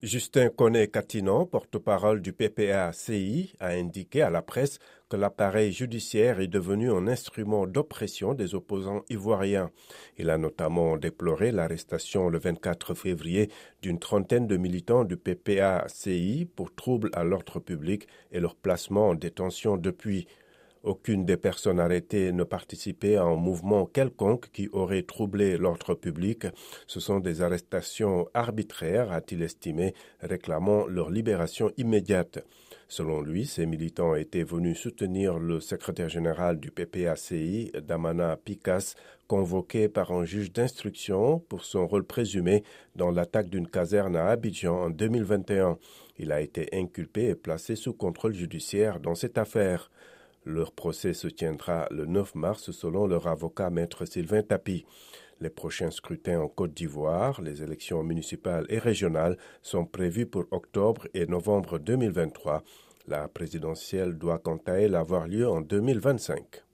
Justin Koné-Catinon, porte-parole du PPA-CI, a indiqué à la presse que l'appareil judiciaire est devenu un instrument d'oppression des opposants ivoiriens. Il a notamment déploré l'arrestation le 24 février d'une trentaine de militants du PPA-CI pour troubles à l'ordre public et leur placement en détention depuis. Aucune des personnes arrêtées ne participait à un mouvement quelconque qui aurait troublé l'ordre public. Ce sont des arrestations arbitraires, a-t-il estimé, réclamant leur libération immédiate. Selon lui, ces militants étaient venus soutenir le secrétaire général du PPACI, Damana Picas, convoqué par un juge d'instruction pour son rôle présumé dans l'attaque d'une caserne à Abidjan en 2021. Il a été inculpé et placé sous contrôle judiciaire dans cette affaire. Leur procès se tiendra le 9 mars selon leur avocat maître Sylvain Tapie. Les prochains scrutins en Côte d'Ivoire, les élections municipales et régionales, sont prévus pour octobre et novembre 2023. La présidentielle doit quant à elle avoir lieu en 2025.